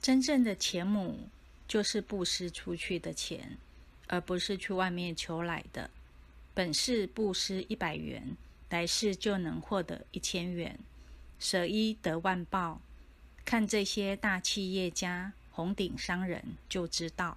真正的钱母就是布施出去的钱，而不是去外面求来的。本是布施一百元，来世就能获得一千元，舍一得万报。看这些大企业家、红顶商人就知道。